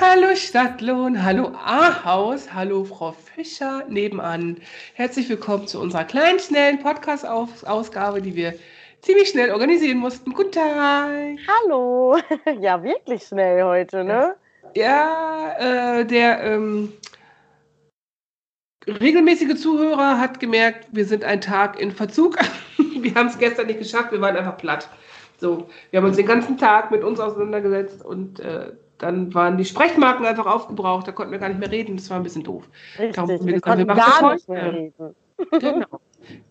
Hallo Stadtlohn, hallo Ahaus, hallo Frau Fischer nebenan. Herzlich willkommen zu unserer kleinen, schnellen Podcast-Ausgabe, die wir ziemlich schnell organisieren mussten. Guten Tag. Hallo. Ja, wirklich schnell heute, ne? Ja, äh, der ähm, regelmäßige Zuhörer hat gemerkt, wir sind einen Tag in Verzug. wir haben es gestern nicht geschafft, wir waren einfach platt. So, wir haben uns den ganzen Tag mit uns auseinandergesetzt und äh, dann waren die Sprechmarken einfach aufgebraucht, da konnten wir gar nicht mehr reden, das war ein bisschen doof. Richtig, Darum wir, konnten das gar nicht mehr reden. Genau.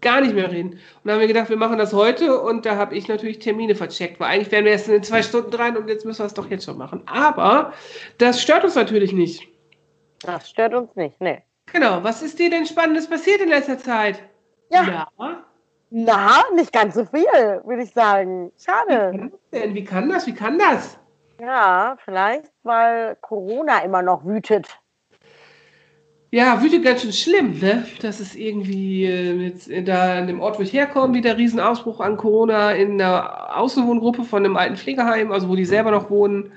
Gar nicht mehr reden. Und dann haben wir gedacht, wir machen das heute und da habe ich natürlich Termine vercheckt, weil eigentlich wären wir erst in zwei Stunden dran und jetzt müssen wir es doch jetzt schon machen. Aber das stört uns natürlich nicht. Das stört uns nicht, ne. Genau, was ist dir denn Spannendes passiert in letzter Zeit? Ja. Na, nicht ganz so viel, würde ich sagen. Schade. Denn wie kann das? Wie kann das? Ja, vielleicht, weil Corona immer noch wütet. Ja, wütet ganz schön schlimm, ne? Das ist irgendwie äh, jetzt äh, da an dem Ort, wo ich herkomme, wieder Riesenausbruch an Corona in der Außenwohngruppe von einem alten Pflegeheim, also wo die selber noch wohnen.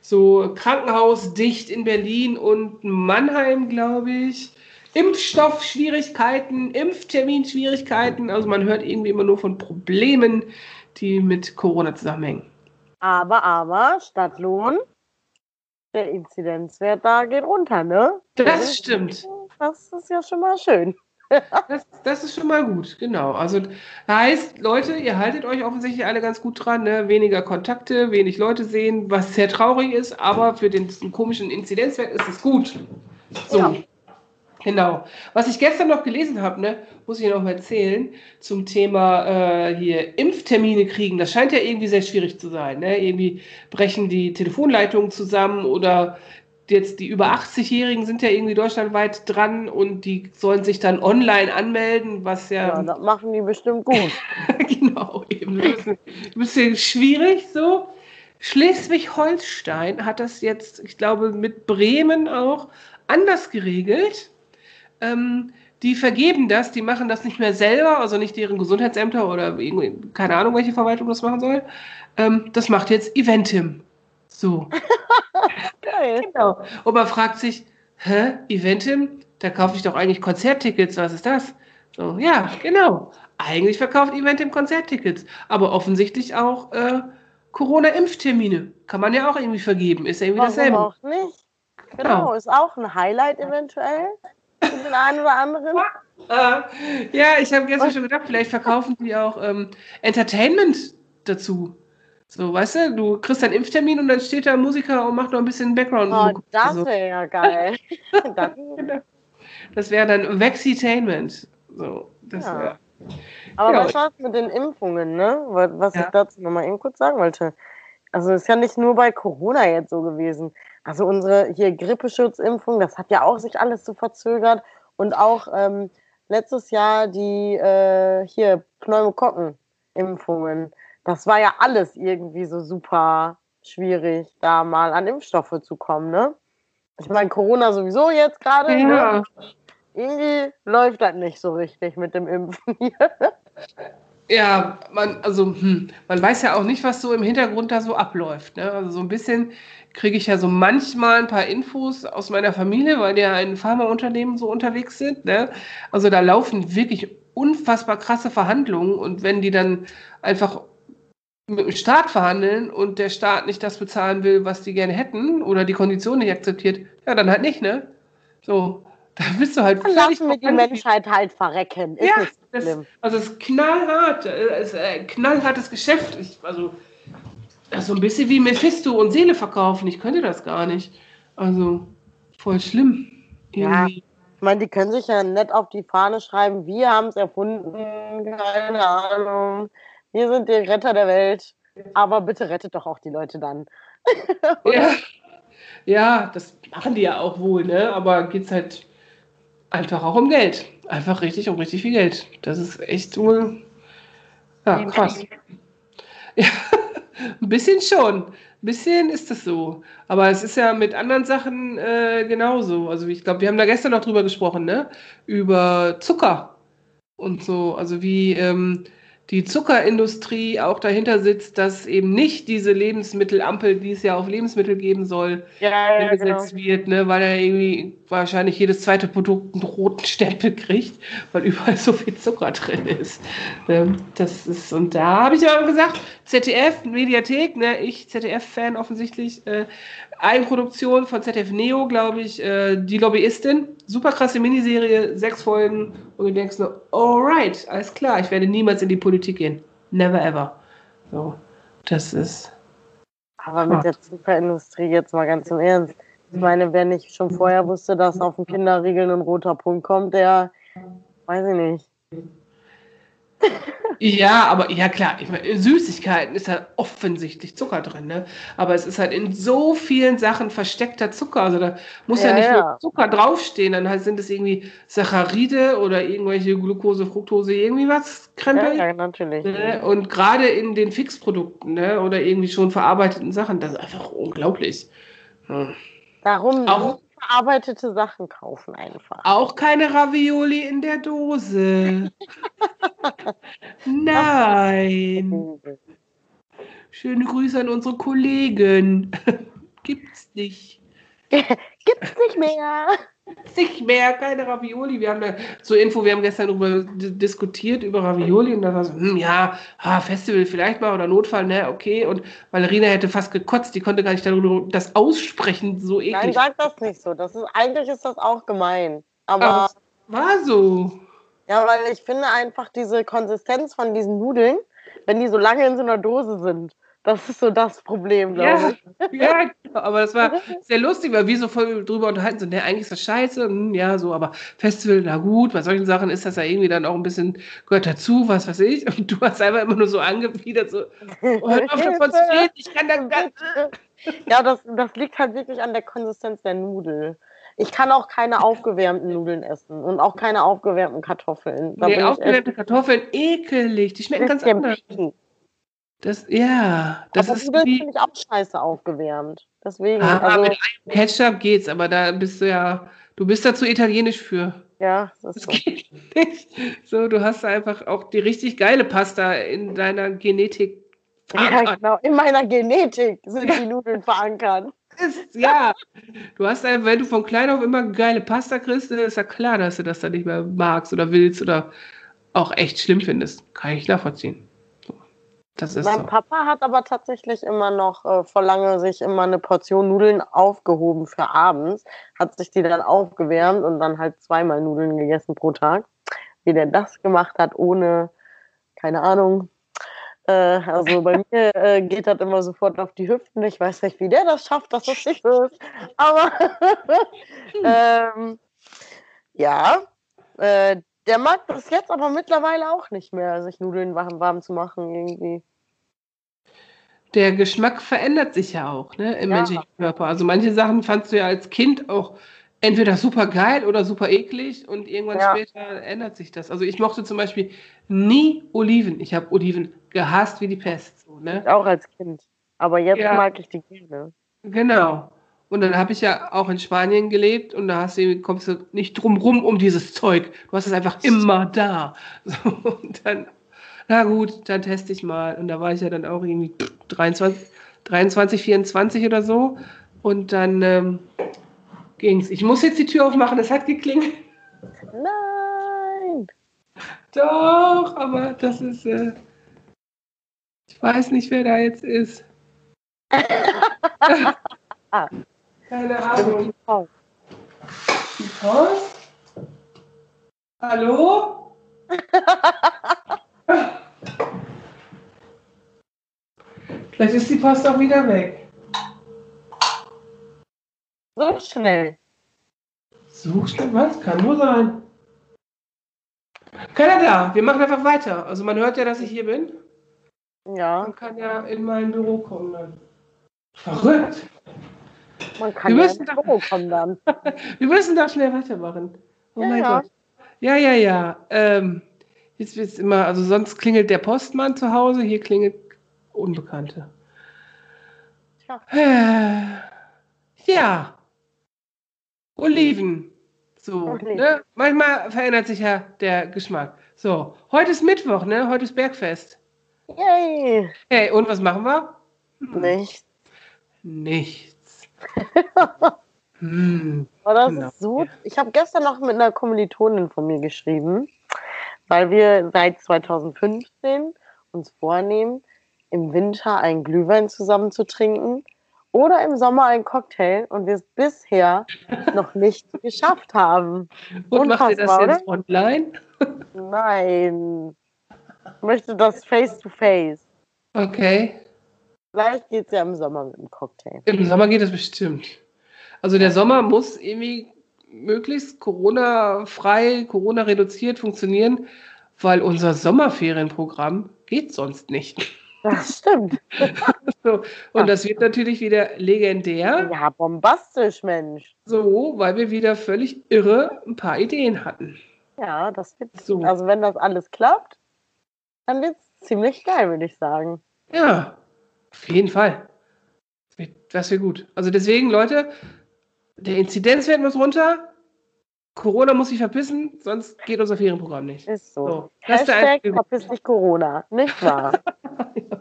So Krankenhaus dicht in Berlin und Mannheim, glaube ich. Impfstoffschwierigkeiten, Impfterminschwierigkeiten. Also man hört irgendwie immer nur von Problemen, die mit Corona zusammenhängen. Aber, aber, Stadtlohn, der Inzidenzwert da geht runter, ne? Das stimmt. Das ist ja schon mal schön. Das, das ist schon mal gut, genau. Also heißt, Leute, ihr haltet euch offensichtlich alle ganz gut dran, ne? weniger Kontakte, wenig Leute sehen, was sehr traurig ist, aber für den, komischen Inzidenzwert ist es gut. So. Ja. Genau. Was ich gestern noch gelesen habe, ne, muss ich noch mal erzählen, zum Thema äh, hier Impftermine kriegen. Das scheint ja irgendwie sehr schwierig zu sein. Ne? Irgendwie brechen die Telefonleitungen zusammen oder jetzt die über 80-Jährigen sind ja irgendwie deutschlandweit dran und die sollen sich dann online anmelden, was ja, Ja, das machen die bestimmt gut. genau eben ein bisschen, ein bisschen schwierig so. Schleswig-Holstein hat das jetzt, ich glaube, mit Bremen auch anders geregelt. Ähm, die vergeben das, die machen das nicht mehr selber, also nicht deren Gesundheitsämter oder irgendwie, keine Ahnung, welche Verwaltung das machen soll. Ähm, das macht jetzt Eventim. So. Geil. Genau. Und man fragt sich, hä, Eventim? Da kaufe ich doch eigentlich Konzerttickets, was ist das? So, ja, genau. Eigentlich verkauft Eventim Konzerttickets, aber offensichtlich auch äh, Corona-Impftermine. Kann man ja auch irgendwie vergeben. Ist ja irgendwie Warum dasselbe. auch nicht? Genau, ist auch ein Highlight eventuell den einen oder anderen. Äh, ja, ich habe gestern schon gedacht, vielleicht verkaufen die auch ähm, Entertainment dazu. So, weißt du, du kriegst einen Impftermin und dann steht da ein Musiker und macht noch ein bisschen Background. Oh, das wäre ja geil. Das wäre dann Vexitainment. So, das Ja. aber Ja. was war's mit den Impfungen, ne? Wa- Was Ja. ich dazu nochmal eben kurz sagen wollte. Also ist ja nicht nur bei Corona jetzt so gewesen. Also unsere hier Grippeschutzimpfung, das hat ja auch sich alles so verzögert. Und auch ähm, letztes Jahr die äh, hier Pneumokokken-Impfungen. Das war ja alles irgendwie so super schwierig, da mal an Impfstoffe zu kommen, ne? Ich meine, Corona sowieso jetzt gerade, ne? Ja, irgendwie läuft das nicht so richtig mit dem Impfen hier. ja, man, also, hm, man weiß ja auch nicht, was so im Hintergrund da so abläuft. Ne? Also so ein bisschen kriege ich ja so manchmal ein paar Infos aus meiner Familie, weil die ja in Pharmaunternehmen so unterwegs sind. Ne? Also da laufen wirklich unfassbar krasse Verhandlungen und wenn die dann einfach mit dem Staat verhandeln und der Staat nicht das bezahlen will, was die gerne hätten oder die Konditionen nicht akzeptiert, ja, dann halt nicht, ne? So, da bist du halt Dann lassen wir die. Menschheit halt verrecken. Ist Ja, das, also es ist knallhart, es ist ein knallhartes Geschäft. Ich, also das ist so ein bisschen wie Mephisto und Seele verkaufen. Ich könnte das gar nicht. Also voll schlimm. Ja. Irgendwie. Ich meine, die können sich ja nett auf die Fahne schreiben, wir haben es erfunden, keine Ahnung. Wir sind die Retter der Welt. Aber bitte rettet doch auch die Leute dann. Ja. ja, das machen die ja auch wohl, ne? Aber geht es halt einfach auch um Geld. Einfach richtig um richtig viel Geld. Das ist echt wohl ja, krass. Ja, ein bisschen schon. Ein bisschen ist das so. Aber es ist ja mit anderen Sachen äh, genauso. Also ich glaube, wir haben da gestern noch drüber gesprochen, ne? Über Zucker und so. Also wie ähm, die Zuckerindustrie auch dahinter sitzt, dass eben nicht diese Lebensmittelampel, die es ja auf Lebensmittel geben soll, Ja, ja, gesetzt genau. wird, ne, weil er irgendwie wahrscheinlich jedes zweite Produkt einen roten Stempel kriegt, weil überall so viel Zucker drin ist. Ne, das ist, und da habe ich aber gesagt, ZDF, Mediathek, ne, ich ZDF-Fan offensichtlich, äh, Eigenproduktion von ZDF Neo, glaube ich, äh, die Lobbyistin, super krasse Miniserie, sechs Folgen, und du denkst nur, alright, alles klar, ich werde niemals in die Politik gehen. Never ever. So, das ist. Aber mit der Zuckerindustrie jetzt mal ganz im Ernst. Ich meine, wenn ich schon vorher wusste, dass auf dem Kinderriegel ein roter Punkt kommt, der, weiß ich nicht. Ja, aber ja klar, ich meine, Süßigkeiten ist halt offensichtlich Zucker drin, ne? Aber es ist halt in so vielen Sachen versteckter Zucker. Also da muss ja, Ja, nicht ja. nur Zucker draufstehen, dann halt sind es irgendwie Saccharide oder irgendwelche Glucose, Fructose, irgendwie was, Ja, Krempel. ja, natürlich. Ne? Und gerade in den Fixprodukten, ne? Oder irgendwie schon verarbeiteten Sachen, das ist einfach unglaublich. Hm. Darum Auch- nicht verarbeitete Sachen kaufen einfach. Auch keine Ravioli in der Dose. Nein. Schöne Grüße an unsere Kollegen. Gibt's nicht. Gibt's nicht mehr. Nicht mehr, keine Ravioli. Wir haben da zur Info, wir haben gestern darüber diskutiert, über Ravioli und da war so, hm, ja, ah, Festival vielleicht mal oder Notfall, ne, okay. Und Valerina hätte fast gekotzt, die konnte gar nicht darüber das aussprechen, so eklig. Nein, sag das nicht so. Das ist, eigentlich ist das auch gemein. Aber Aber war so. ja, weil ich finde einfach diese Konsistenz von diesen Nudeln, wenn die so lange in so einer Dose sind, das ist so das Problem, glaube Ja, ich. ja, genau. aber das war sehr lustig, weil wir so voll drüber unterhalten sind. Ne, eigentlich ist das scheiße, hm, ja, so, aber Festival, na gut, bei solchen Sachen ist das ja irgendwie dann auch ein bisschen, gehört dazu, was weiß ich. Und du hast einfach immer nur so angewidert, so, oh, hör auf davon zu reden, ich kann das gar Ja, das, das liegt halt wirklich an der Konsistenz der Nudel. Ich kann auch keine aufgewärmten Nudeln essen und auch keine aufgewärmten Kartoffeln. Da Nee, aufgewärmte Kartoffeln, ekelig, die schmecken ganz anders. picky. Das, ja, das Aber ist Nudeln wie, finde ich auch scheiße aufgewärmt. Deswegen, ah, also, mit Ei und Ketchup geht's, aber da bist du ja, du bist da zu italienisch für. ja, das Das ist so. geht nicht. So, du hast einfach auch die richtig geile Pasta in deiner Genetik. Ja, verankert. genau. In meiner Genetik sind die Nudeln verankert. Ist, ja, du hast einfach, wenn du von klein auf immer geile Pasta kriegst, dann ist ja klar, dass du das dann nicht mehr magst oder willst oder auch echt schlimm findest. Kann ich nachvollziehen. Das ist Mein so. Papa hat aber tatsächlich immer noch äh, vor lange sich immer eine Portion Nudeln aufgehoben für abends, hat sich die dann aufgewärmt und dann halt zweimal Nudeln gegessen pro Tag. Wie der das gemacht hat, ohne, keine Ahnung. Äh, also bei mir äh, geht das immer sofort auf die Hüften. Ich weiß nicht, wie der das schafft, dass das nicht so ist. Aber ähm, ja, äh, der mag das jetzt aber mittlerweile auch nicht mehr, sich Nudeln warm, warm zu machen irgendwie. Der Geschmack verändert sich ja auch ne, im Ja. menschlichen Körper. Also manche Sachen fandst du ja als Kind auch entweder super geil oder super eklig und irgendwann Ja. später ändert sich das. Also ich mochte zum Beispiel nie Oliven. Ich habe Oliven gehasst wie die Pest. So, ne? Auch als Kind. Aber jetzt Ja. mag ich die gerne. Genau. Und dann habe ich ja auch in Spanien gelebt und da hast du, kommst du nicht drum rum um dieses Zeug. Du hast es einfach immer da. So, und dann, na gut, dann teste ich mal. Und da war ich ja dann auch irgendwie 23, 23 24 oder so. Und dann ähm, ging's. Ich muss jetzt die Tür aufmachen, es hat geklingelt. Nein! Doch, aber das ist, äh, ich weiß nicht, wer da jetzt ist. Keine Ahnung. Die Post? Hallo? Vielleicht ist die Post auch wieder weg. so schnell. Such schnell was? Kann wohl sein. Keiner da. Wir machen einfach weiter. Also man hört ja, dass ich hier bin. Ja, Man kann ja in mein Büro kommen dann. Verrückt. man kann Wir ja müssen ins doch- Büro kommen dann. Wir müssen da schnell weitermachen. Oh Ja, mein ja. Gott. Ja, ja, ja. Ähm, jetzt wird es immer, also sonst klingelt der Postmann zu Hause, hier klingelt Unbekannte. Äh, ja. Oliven. So, ne? Manchmal verändert sich ja der Geschmack. So, heute ist Mittwoch, ne? Heute ist Bergfest. Yay! Hey, und was machen wir? Nicht. Nichts. hm. Aber das Genau, ist so. ja. Ich habe gestern noch mit einer Kommilitonin von mir geschrieben, weil wir seit 2015 uns vornehmen, im Winter einen Glühwein zusammen zu trinken oder im Sommer einen Cocktail und wir es bisher noch nicht geschafft haben. Und macht ihr das jetzt online? Nein. Ich möchte das face to face. Okay. Vielleicht geht es ja im Sommer mit dem Cocktail. Im Sommer geht das bestimmt. Also der Sommer muss irgendwie möglichst Corona-frei, Corona-reduziert funktionieren, weil unser Sommerferienprogramm geht sonst nicht. Das stimmt. So, und das wird natürlich wieder legendär, Ja, bombastisch, Mensch. so, weil wir wieder völlig irre ein paar Ideen hatten. Ja, das wird. So. Also, wenn das alles klappt, dann wird es ziemlich geil, würde ich sagen. Ja, auf jeden Fall. Das wird, das wird gut. Also deswegen, Leute, der Inzidenzwert muss runter. Corona muss sich verpissen, sonst geht unser Ferienprogramm nicht. Ist so. So, Hashtag verpiss dich Corona, nicht wahr?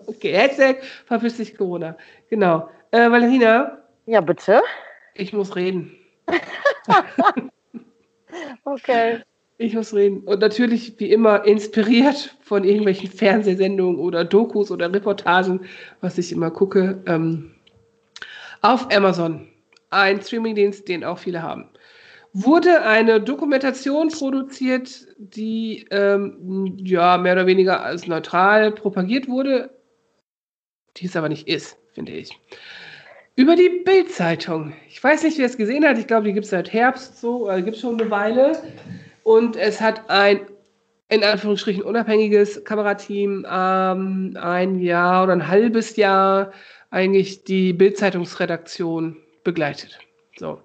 Okay, Hashtag verpiss dich Corona. Genau. Äh, Valerina, ja, bitte. ich muss reden. Okay. Ich muss reden. Und natürlich, wie immer, inspiriert von irgendwelchen Fernsehsendungen oder Dokus oder Reportagen, was ich immer gucke. Ähm, auf Amazon, ein Streamingdienst, den auch viele haben, wurde eine Dokumentation produziert, die ähm, ja mehr oder weniger als neutral propagiert wurde, die es aber nicht ist, finde ich. Über die Bild-Zeitung. Ich weiß nicht, wer es gesehen hat. Ich glaube, die gibt es seit Herbst so, äh, gibt es schon eine Weile. Und es hat ein, in Anführungsstrichen, unabhängiges Kamerateam ähm, ein Jahr oder ein halbes Jahr eigentlich die Bild-Zeitungsredaktion begleitet. So.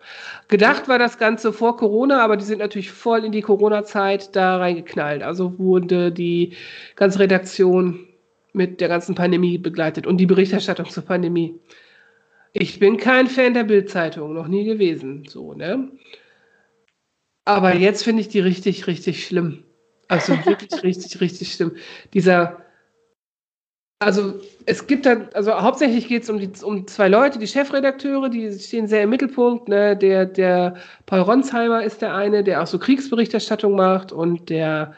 Gedacht war das Ganze vor Corona, aber die sind natürlich voll in die Corona-Zeit da reingeknallt. Also wurde die ganze Redaktion mit der ganzen Pandemie begleitet und die Berichterstattung zur Pandemie. Ich bin kein Fan der Bild-Zeitung, noch nie gewesen. So, ne? Aber jetzt finde ich die richtig, richtig schlimm. Also wirklich richtig, richtig schlimm. Dieser, also es gibt da, also hauptsächlich geht es um, um zwei Leute, die Chefredakteure, die stehen sehr im Mittelpunkt. Ne? Der, der Paul Ronsheimer ist der eine, der auch so Kriegsberichterstattung macht und der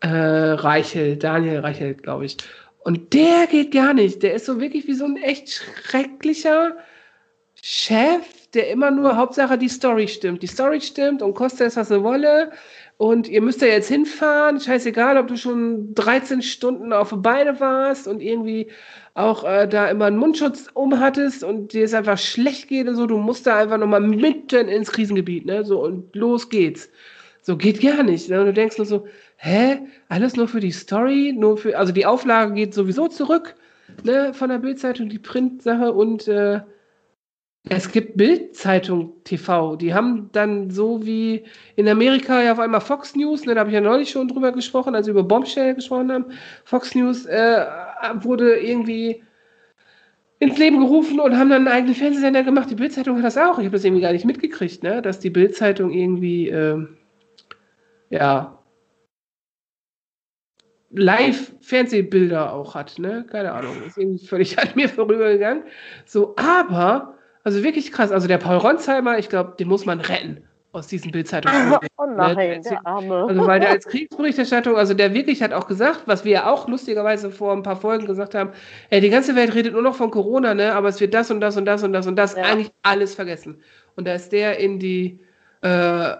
äh, Reichel, Daniel Reichel, glaube ich. Und der geht gar nicht. Der ist so wirklich wie so ein echt schrecklicher Chef, der immer nur Hauptsache die Story stimmt. Die Story stimmt und kostet es, was sie wolle. Und ihr müsst ja jetzt hinfahren. Scheißegal, ob du schon 13 Stunden auf Beine warst und irgendwie auch äh, da immer einen Mundschutz um hattest und dir es einfach schlecht geht und so. Du musst da einfach nochmal mitten ins Krisengebiet, ne? So und los geht's. So geht gar nicht. Ne? Und du denkst nur so, hä? Alles nur für die Story? Nur für, also die Auflage geht sowieso zurück, ne? Von der Bildzeitung, die Printsache und äh, es gibt Bild-Zeitung TV. Die haben dann so wie in Amerika ja auf einmal Fox News, ne, da habe ich ja neulich schon drüber gesprochen, als wir über Bombshell gesprochen haben. Fox News äh, wurde irgendwie ins Leben gerufen und haben dann einen eigenen Fernsehsender gemacht. Die Bild-Zeitung hat das auch. Ich habe das irgendwie gar nicht mitgekriegt, ne, dass die Bild-Zeitung irgendwie äh, ja Live-Fernsehbilder auch hat, ne? Keine Ahnung. Ist irgendwie völlig an mir vorübergegangen. So, aber, also wirklich krass. Also der Paul Ronsheimer, ich glaube, den muss man retten aus diesen Bildzeitungen. Oh nein, der Arme. Also weil der als Kriegsberichterstattung, also der wirklich hat auch gesagt, was wir ja auch lustigerweise vor ein paar Folgen gesagt haben, ey, die ganze Welt redet nur noch von Corona, ne? Aber es wird das und das und das und das und das Ja. eigentlich alles vergessen. Und da ist der in die äh,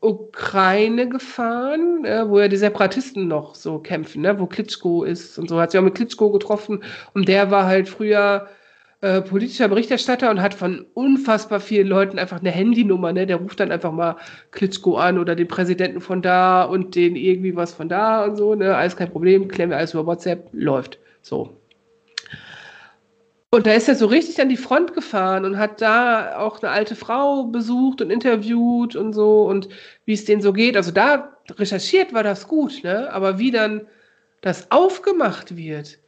Ukraine gefahren, äh, wo ja die Separatisten noch so kämpfen, ne? wo Klitschko ist und so. Hat sich auch mit Klitschko getroffen und der war halt früher äh, politischer Berichterstatter und hat von unfassbar vielen Leuten einfach eine Handynummer, ne? Der ruft dann einfach mal Klitschko an oder den Präsidenten von da und den irgendwie was von da und so, ne? Alles kein Problem, klären wir alles über WhatsApp, läuft. So. Und da ist er so richtig an die Front gefahren und hat da auch eine alte Frau besucht und interviewt und so und wie es denen so geht. Also da recherchiert war das gut, ne? Aber wie dann das aufgemacht wird,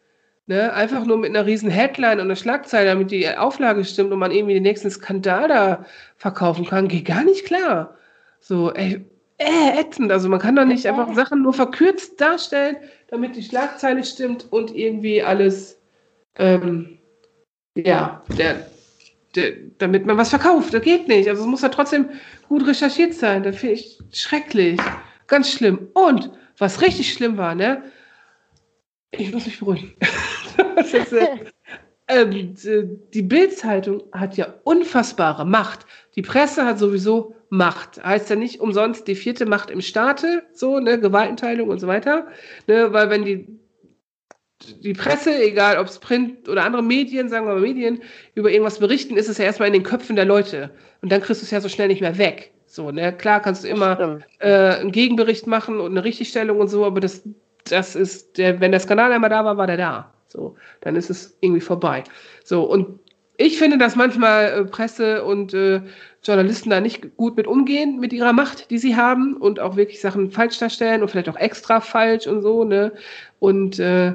ne? Einfach nur mit einer riesen Headline und einer Schlagzeile, damit die Auflage stimmt und man irgendwie den nächsten Skandal da verkaufen kann, geht gar nicht klar. So, ey, äh, ätzend. Also man kann doch nicht einfach Sachen nur verkürzt darstellen, damit die Schlagzeile stimmt und irgendwie alles, ähm, ja, der, der, damit man was verkauft. Das geht nicht. Also es muss ja trotzdem gut recherchiert sein. Das finde ich schrecklich. Ganz schlimm. Und was richtig schlimm war, ne? Ich muss mich beruhigen. ist, äh, ähm, die Bild-Zeitung hat ja unfassbare Macht. Die Presse hat sowieso Macht. Heißt ja nicht umsonst die vierte Macht im Staate, so, ne, Gewaltenteilung und so weiter. Ne, weil wenn die, die Presse, egal ob es Print oder andere Medien, sagen wir mal Medien, über irgendwas berichten, ist es ja erstmal in den Köpfen der Leute. Und dann kriegst du es ja so schnell nicht mehr weg. So, ne, klar kannst du immer äh, einen Gegenbericht machen und eine Richtigstellung und so, aber das, das ist, der, wenn der Skandal einmal da war, war der da. So, dann ist es irgendwie vorbei. So, und ich finde, dass manchmal äh, Presse und äh, Journalisten da nicht gut mit umgehen, mit ihrer Macht, die sie haben und auch wirklich Sachen falsch darstellen und vielleicht auch extra falsch und so, ne? Und äh,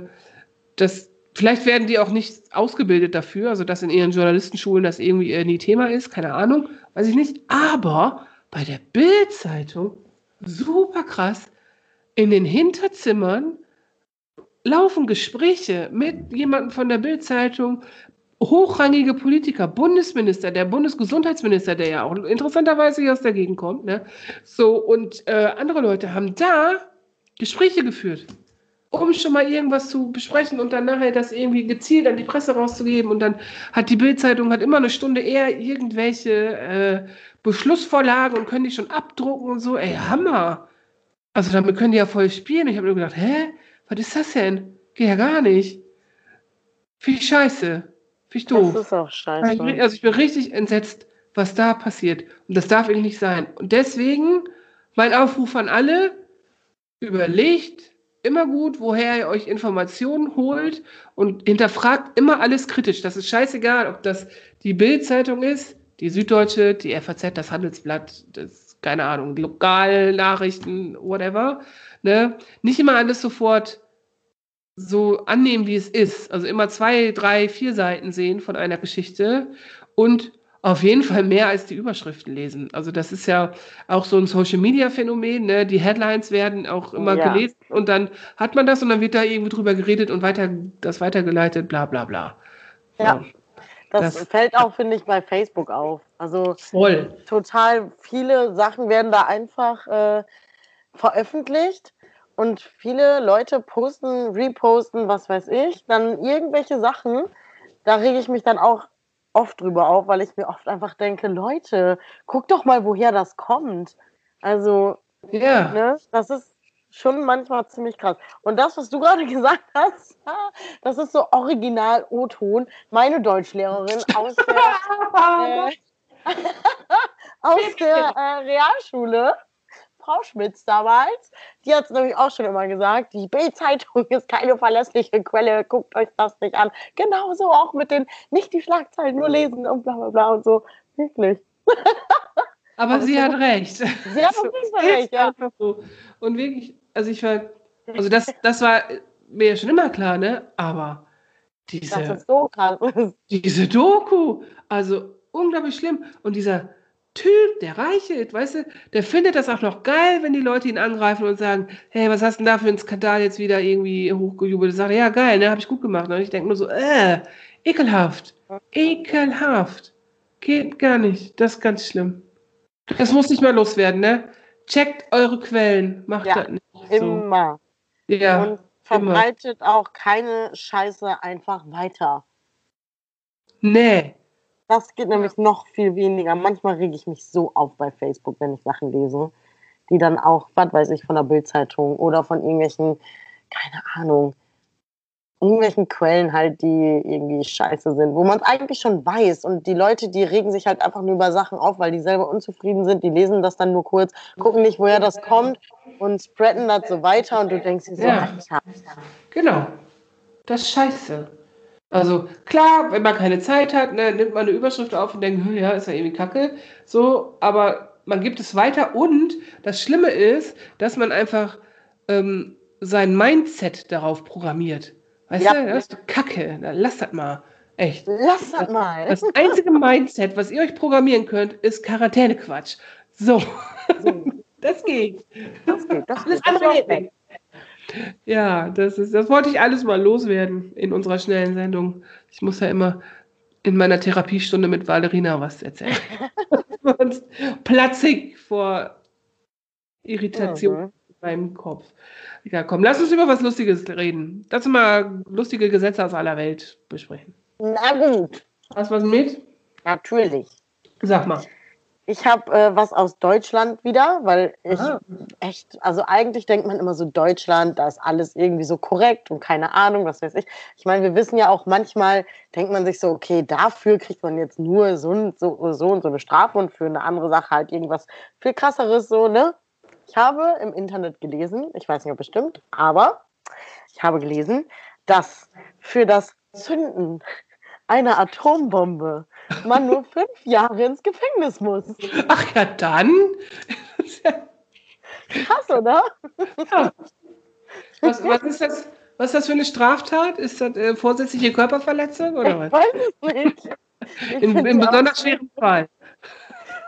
das, vielleicht werden die auch nicht ausgebildet dafür, also dass in ihren Journalistenschulen das irgendwie äh, nie Thema ist, keine Ahnung, weiß ich nicht. Aber bei der Bild-Zeitung, super krass, in den Hinterzimmern laufen Gespräche mit jemandem von der Bild-Zeitung, hochrangige Politiker, Bundesminister, der Bundesgesundheitsminister, der ja auch interessanterweise hier aus der Gegend kommt, ne? So, und äh, andere Leute haben da Gespräche geführt, um schon mal irgendwas zu besprechen und dann nachher das irgendwie gezielt an die Presse rauszugeben. Und dann hat die Bildzeitung hat immer eine Stunde eher irgendwelche äh, Beschlussvorlagen und können die schon abdrucken und so. Ey, Hammer! Also damit können die ja voll spielen. Ich habe mir gedacht, hä? Was ist das denn? Geht ja gar nicht. Finde ich scheiße. Finde ich doof. Das ist auch scheiße. Also ich bin richtig entsetzt, was da passiert. Und das darf irgendwie nicht sein. Und deswegen mein Aufruf an alle, überlegt immer gut, woher ihr euch Informationen holt und hinterfragt immer alles kritisch. Das ist scheißegal, ob das die Bild-Zeitung ist, die Süddeutsche, die FAZ, das Handelsblatt, das, keine Ahnung, Lokalnachrichten, whatever. Ne? Nicht immer alles sofort so annehmen, wie es ist. Also immer zwei, drei, vier Seiten sehen von einer Geschichte und auf jeden Fall mehr als die Überschriften lesen. Also das ist ja auch so ein Social-Media-Phänomen. Ne? Die Headlines werden auch immer ja. gelesen und dann hat man das und dann wird da irgendwie drüber geredet und weiter das weitergeleitet, bla bla bla. Ja, das, das, fällt auch, finde ich, bei Facebook auf. Also voll. total viele Sachen werden da einfach äh, veröffentlicht und viele Leute posten, reposten, was weiß ich, dann irgendwelche Sachen. Da rege ich mich dann auch oft drüber auf, weil ich mir oft einfach denke, Leute, guck doch mal, woher das kommt. Also, ja. ne, das ist schon manchmal ziemlich krass. Und das, was du gerade gesagt hast, das ist so original O-Ton. Meine Deutschlehrerin aus der, äh, aus der äh, Realschule Frau Schmitz damals, die hat es nämlich auch schon immer gesagt, die Bild-Zeitung ist keine verlässliche Quelle, guckt euch das nicht an. Genauso auch mit den, nicht die Schlagzeilen nur lesen und bla bla bla und so. Wirklich. Aber also sie hat recht. Sie hat auf jeden Fall recht, ja. Und wirklich, also ich war, also das, das war mir ja schon immer klar, ne? Aber diese, so diese Doku, also unglaublich schlimm. Und dieser, Typ, der reichelt, weißt du, der findet das auch noch geil, wenn die Leute ihn angreifen und sagen, hey, was hast du denn da für einen Skandal jetzt wieder irgendwie hochgejubelt? Sagt ja geil, ne, habe ich gut gemacht. Und ich denke nur so, äh, ekelhaft, ekelhaft, geht gar nicht, das ist ganz schlimm. Das muss nicht mehr loswerden, ne? Checkt eure Quellen, macht ja, das nicht. So. Immer. Ja. Und verbreitet immer. auch keine Scheiße einfach weiter. Nee, das geht nämlich noch viel weniger. Manchmal rege ich mich so auf bei Facebook, wenn ich Sachen lese, die dann auch, was weiß ich, von der Bildzeitung oder von irgendwelchen, keine Ahnung, irgendwelchen Quellen halt, die irgendwie scheiße sind, wo man es eigentlich schon weiß. Und die Leute, die regen sich halt einfach nur über Sachen auf, weil die selber unzufrieden sind. Die lesen das dann nur kurz, gucken nicht, woher das kommt und spreaden das so weiter. Und du denkst dir so, ja. Genau. Das ist scheiße. Also klar, wenn man keine Zeit hat, ne, nimmt man eine Überschrift auf und denkt, ja, ist ja irgendwie kacke. So, aber man gibt es weiter und das Schlimme ist, dass man einfach ähm, sein Mindset darauf programmiert. Weißt Ja. du, das ist kacke. Na, lass das mal. Echt. Lass das mal. Das einzige Mindset, was ihr euch programmieren könnt, ist Quarantänequatsch. So, das geht. Das geht, das Alles andere geht weg. Ja, das ist, das wollte ich alles mal loswerden in unserer schnellen Sendung. Ich muss ja immer in meiner Therapiestunde mit Valerina was erzählen. Sonst platze ich vor Irritation Mhm. in meinem Kopf. Ja, komm, lass uns über was Lustiges reden. Lass uns mal lustige Gesetze aus aller Welt besprechen. Na gut, Hast du was mit? natürlich. Sag mal. Ich habe äh, was aus Deutschland wieder, weil ich Aha. echt, also eigentlich denkt man immer so Deutschland, da ist alles irgendwie so korrekt und keine Ahnung, was weiß ich. Ich meine, wir wissen ja auch manchmal, denkt man sich so, okay, dafür kriegt man jetzt nur so und so, so und so eine Strafe und für eine andere Sache halt irgendwas viel krasseres so, ne? Ich habe im Internet gelesen, ich weiß nicht, ob es stimmt, aber ich habe gelesen, dass für das Zünden einer Atombombe man nur fünf Jahre ins Gefängnis muss. Ach ja, dann. Krass, oder? Ja. Was, was, ist das, was ist das für eine Straftat? Ist das äh, vorsätzliche Körperverletzung oder Ich was? weiß es nicht. Ich In, in besonders schweren Fall.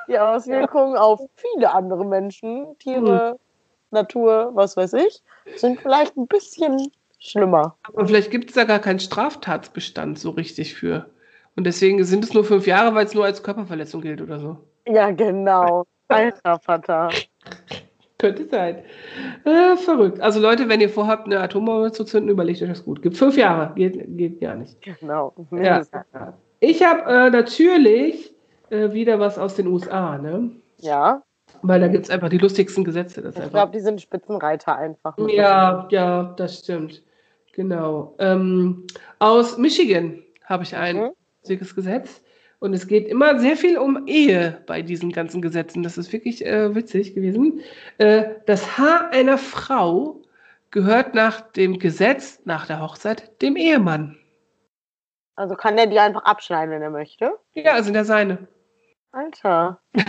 Die Auswirkungen auf viele andere Menschen, Tiere, Natur, was weiß ich, sind vielleicht ein bisschen schlimmer. Aber vielleicht gibt es da gar keinen Straftatsbestand so richtig für. Und deswegen sind es nur fünf Jahre, weil es nur als Körperverletzung gilt oder so. Ja, genau. Alter Vater. Könnte sein. Äh, verrückt. Also Leute, wenn ihr vorhabt, eine Atombombe zu zünden, überlegt euch das gut. Gibt fünf Jahre. Geht, geht gar nicht. Genau. Ja. Ich habe äh, natürlich äh, wieder was aus den USA, ne? Ja. Weil da gibt es einfach die lustigsten Gesetze. Das Ich glaube, die sind Spitzenreiter einfach. Ja, ja, das stimmt. Genau. Ähm, aus Michigan habe ich ein Mhm. Lustiges Gesetz. Und es geht immer sehr viel um Ehe bei diesen ganzen Gesetzen. Das ist wirklich äh, witzig gewesen. Äh, das Haar einer Frau gehört nach dem Gesetz, nach der Hochzeit, dem Ehemann. Also kann der die einfach abschneiden, wenn er möchte. Ja, sind ja seine. Alter.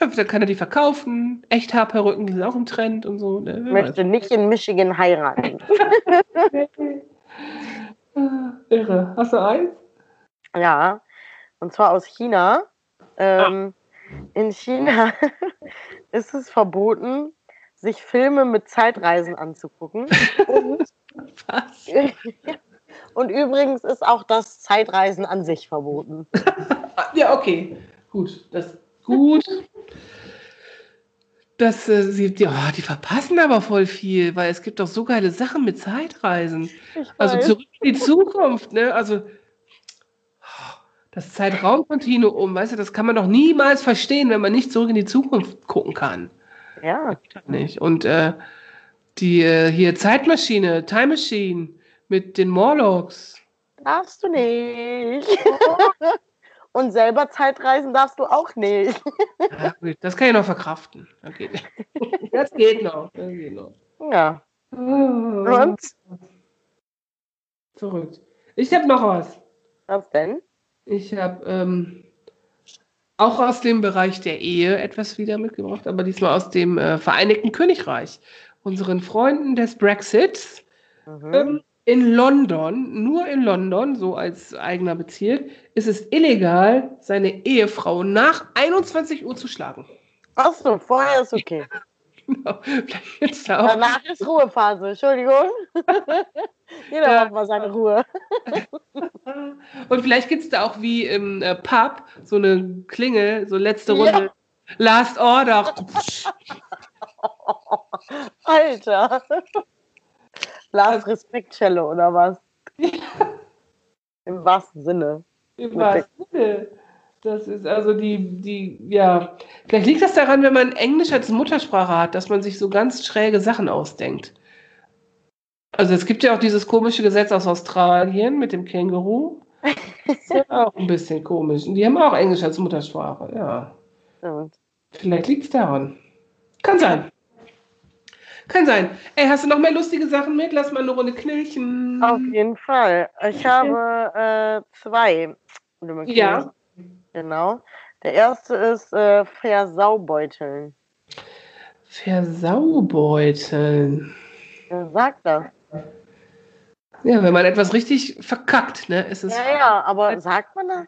Ja, dann kann er die verkaufen. Echthaarperücken, die sind auch im Trend und so. Ne? Weiß. Möchte nicht in Michigan heiraten. Ah, Irre. Hast du eins? Ja, und zwar aus China. Ähm, In China ist es verboten, sich Filme mit Zeitreisen anzugucken. Und, übrigens ist auch das Zeitreisen an sich verboten. Ah, Ja, okay. Gut. Das gut. Das, äh, sie, die, oh, die verpassen aber voll viel, weil es gibt doch so geile Sachen mit Zeitreisen. Also zurück in die Zukunft, ne? Also das Zeitraumkontinuum, weißt du, das kann man doch niemals verstehen, wenn man nicht zurück in die Zukunft gucken kann. ja, Nicht. Und äh, die äh, hier Zeitmaschine, Time Machine mit den Morlocks. darfst du nicht. Und selber Zeitreisen darfst du auch nicht. Ja, gut, das kann ich noch verkraften. Okay. Das geht noch. Das geht noch. Ja. Oh, Und? verrückt. Ich habe noch was. Was denn? Ich habe ähm, auch aus dem Bereich der Ehe etwas wieder mitgebracht, aber diesmal aus dem äh, Vereinigten Königreich. Unseren Freunden des Brexits. Mhm. Ähm, in London, nur in London, so als eigener Bezirk, ist es illegal, seine Ehefrau nach 21 Uhr zu schlagen. Ach so, vorher ist okay. Genau. Vielleicht gibt's da auch Danach ist Ruhephase. Entschuldigung. Jeder Ja. hat mal seine Ruhe. Und vielleicht gibt es da auch wie im äh, Pub so eine Klingel, so letzte Ja. Runde. Last Order. Alter. Lars Respektcello oder was? Im wahrsten Sinne. Im wahrsten Sinne. Das ist also die, die, ja. Vielleicht liegt das daran, wenn man Englisch als Muttersprache hat, dass man sich so ganz schräge Sachen ausdenkt. Also es gibt ja auch dieses komische Gesetz aus Australien mit dem Känguru. Das ist ja auch ein bisschen komisch. Und die haben auch Englisch als Muttersprache, ja. Stimmt. Vielleicht liegt es daran. Kann sein. Kann sein. Ey, hast du noch mehr lustige Sachen mit? Lass mal eine Runde knilchen. Auf jeden Fall. Ich habe äh, zwei. Ja. Genau. Der erste ist äh, Versaubeuteln. Versaubeuteln. Wer sagt das? Ja, wenn man etwas richtig verkackt, ne, ist es. Ja, ja, aber sagt man das?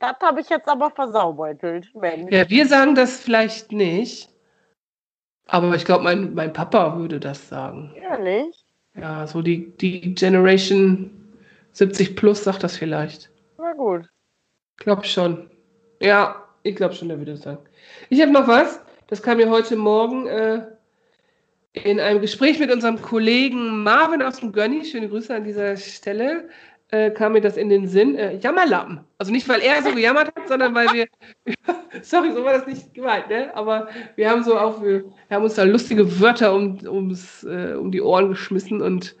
Das habe ich jetzt aber versaubeutelt. Mensch. Ja, wir sagen das vielleicht nicht. Aber ich glaube, mein, mein Papa würde das sagen. Ehrlich? Ja, so die, die Generation 70 plus sagt das vielleicht. Na gut. Glaub schon. Ja, ich glaube schon, der würde das sagen. Ich habe noch was. Das kam mir heute Morgen äh, in einem Gespräch mit unserem Kollegen Marvin aus dem Gönny. Schöne Grüße an dieser Stelle. Äh, kam mir das in den Sinn. Äh, Jammerlappen. Also nicht, weil er so gejammert hat, sondern weil wir. sorry, so war das nicht gemeint, ne? Aber wir haben so auch, wir, haben uns da lustige Wörter um, ums, äh, um die Ohren geschmissen und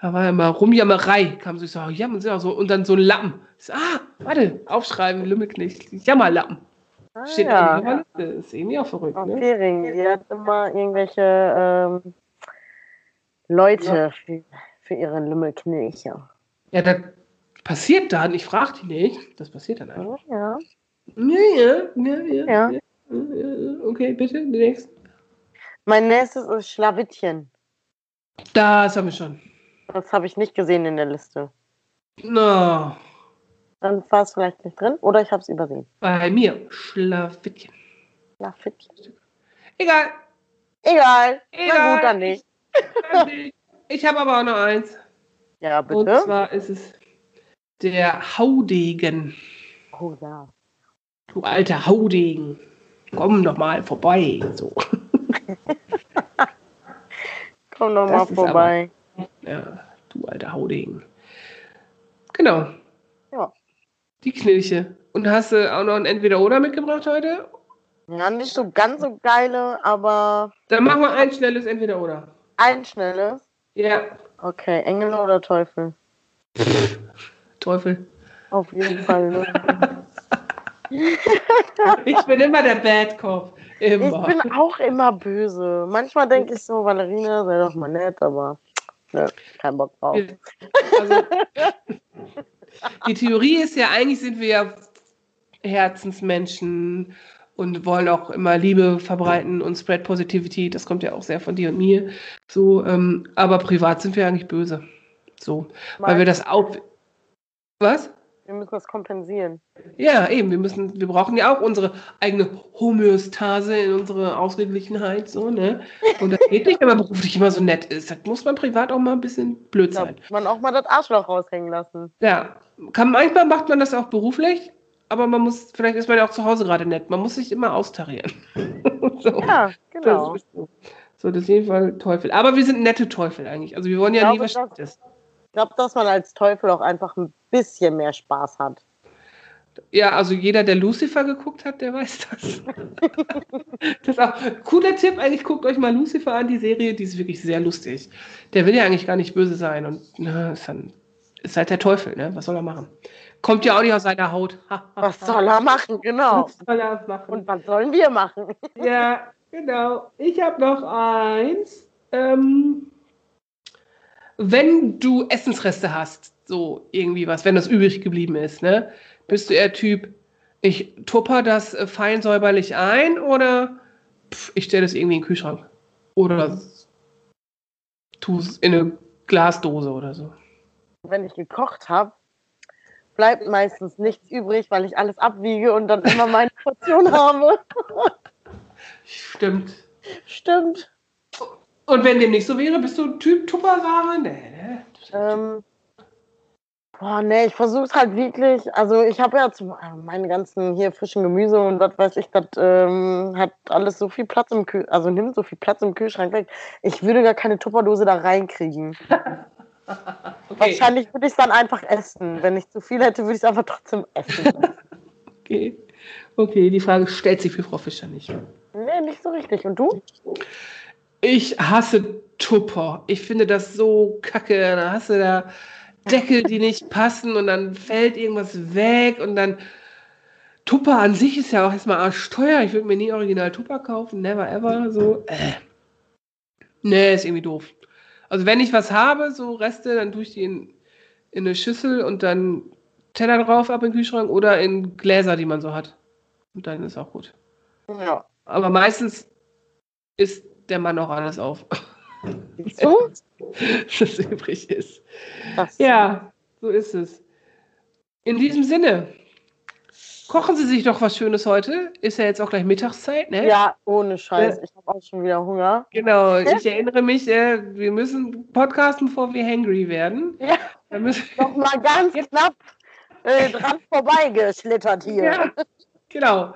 da war ja mal Rumjammerei. Kam so, ich so, oh, jammer, so, und dann so ein Lappen. So, ah, warte, aufschreiben, Lümmelknecht, Jammerlappen. Ah, Steht ja. der Liste. Ist irgendwie auch verrückt, Auf ne? Fering, die hat immer irgendwelche ähm, Leute für, für ihre Lümmelknilche. Ja, das passiert dann. Ich frage die nicht. Das passiert dann einfach. Ja. Ja, ja, ja, ja. Okay, bitte, den nächsten. Mein nächstes ist Schlawittchen. Das haben wir schon. Das habe ich nicht gesehen in der Liste. No, Dann war es vielleicht nicht drin oder ich habe es übersehen. bei mir. Schlawittchen. Schlawittchen. Egal. Egal. Na Egal. gut, dann nicht. Ich habe aber auch noch eins. Ja, Und bitte. zwar ist es der Haudegen. Oh ja. Du alter Haudegen. Komm doch mal vorbei. So. Komm doch mal vorbei. Ja, du alter Haudegen. Genau. Ja. Die Knilche. Und hast du auch noch ein Entweder-Oder mitgebracht heute? Ja, nicht so ganz so geile, aber Dann machen wir ein schnelles Entweder-Oder. ein schnelles. Ja, Okay, Engel oder Teufel? Teufel. Auf jeden Fall. Ne? Ich bin immer der Bad Cop. Ich Immer. bin auch immer böse. Manchmal denke ich so, Valerina, sei doch mal nett, aber ne, kein Bock drauf. Also, die Theorie ist ja, eigentlich sind wir ja Herzensmenschen und wollen auch immer Liebe verbreiten und Spread Positivity. Das kommt ja auch sehr von dir und mir. So, ähm, aber privat sind wir eigentlich böse. So, weil wir das auf. Was? Wir müssen das kompensieren. Ja, eben. Wir müssen, wir brauchen ja auch unsere eigene Homöostase in unsere Ausgeglichenheit, so, ne? Und das geht nicht, wenn man beruflich immer so nett ist. Das muss man privat auch mal ein bisschen blöd Da sein. muss man auch mal das Arschloch raushängen lassen. Ja, kann, manchmal macht man das auch beruflich, aber man muss, vielleicht ist man ja auch zu Hause gerade nett. Man muss sich immer austarieren. so, Ja, genau. das ist so. so, das ist auf jeden Fall Teufel. Aber wir sind nette Teufel eigentlich. Also wir wollen ja nie was Schlechtes. Ich glaube, dass man als Teufel auch einfach ein bisschen mehr Spaß hat. Ja, also jeder, der Lucifer geguckt hat, der weiß das. das auch cooler Tipp. Eigentlich guckt euch mal Lucifer an, die Serie, die ist wirklich sehr lustig. Der will ja eigentlich gar nicht böse sein und na, ist, dann, ist halt der Teufel, ne? Was soll er machen? Kommt ja auch nicht aus seiner Haut. Was soll er machen? Genau. Was soll er machen? Und was sollen wir machen? Ja, genau. Ich habe noch eins. Ähm, wenn du Essensreste hast, so irgendwie was, wenn das übrig geblieben ist, ne? Bist du eher Typ, ich tupper das äh, fein säuberlich ein oder pf, ich stelle das irgendwie in den Kühlschrank? Oder tu es in eine Glasdose oder so. Wenn ich gekocht habe, bleibt meistens nichts übrig, weil ich alles abwiege und dann immer meine Portion habe. Stimmt. Stimmt. Und wenn dem nicht so wäre, bist du Typ Tupperware? Nee, ne? Ähm, boah, nee, ich versuche es halt wirklich. Also ich habe ja zum, äh, meine ganzen hier frischen Gemüse und was weiß ich, das ähm, hat alles so viel Platz im Kühl, also nimmt so viel Platz im Kühlschrank weg. Ich würde gar keine Tupperdose da reinkriegen. Okay. Wahrscheinlich würde ich es dann einfach essen. Wenn ich zu viel hätte, würde ich es einfach trotzdem essen. Okay. okay, die Frage stellt sich für Frau Fischer nicht. nee, nicht so richtig. Und du? Ich hasse Tupper. Ich finde das so kacke. Da hast du da Deckel, die nicht passen und dann fällt irgendwas weg und dann Tupper an sich ist ja auch erstmal arschteuer. Ich würde mir nie original Tupper kaufen. Never ever. So. Äh. Nee, ist irgendwie doof. Also wenn ich was habe, so Reste, dann tue ich die in, in eine Schüssel und dann Teller drauf ab in den Kühlschrank oder in Gläser, die man so hat. Und dann ist auch gut. Ja. Aber meistens isst der Mann auch alles auf, du? was übrig ist. Das, Ja, so ist es. In diesem Sinne, kochen Sie sich doch was Schönes heute. Ist ja jetzt auch gleich Mittagszeit, ne? ja, ohne Scheiß. Ich habe auch schon wieder Hunger. Genau, ich erinnere mich, äh, wir müssen podcasten, bevor wir hangry werden. Ja. Da müssen, Noch mal ganz knapp äh, dran vorbeigeschlittert hier. ja, genau.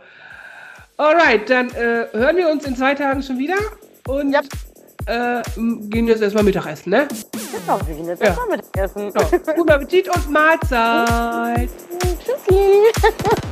Alright, dann äh, hören wir uns in zwei Tagen schon wieder und Yep. äh, gehen jetzt erstmal Mittagessen, ne? Genau, wir gehen jetzt Ja. erstmal Mittagessen. Genau. Guten Appetit und Mahlzeit.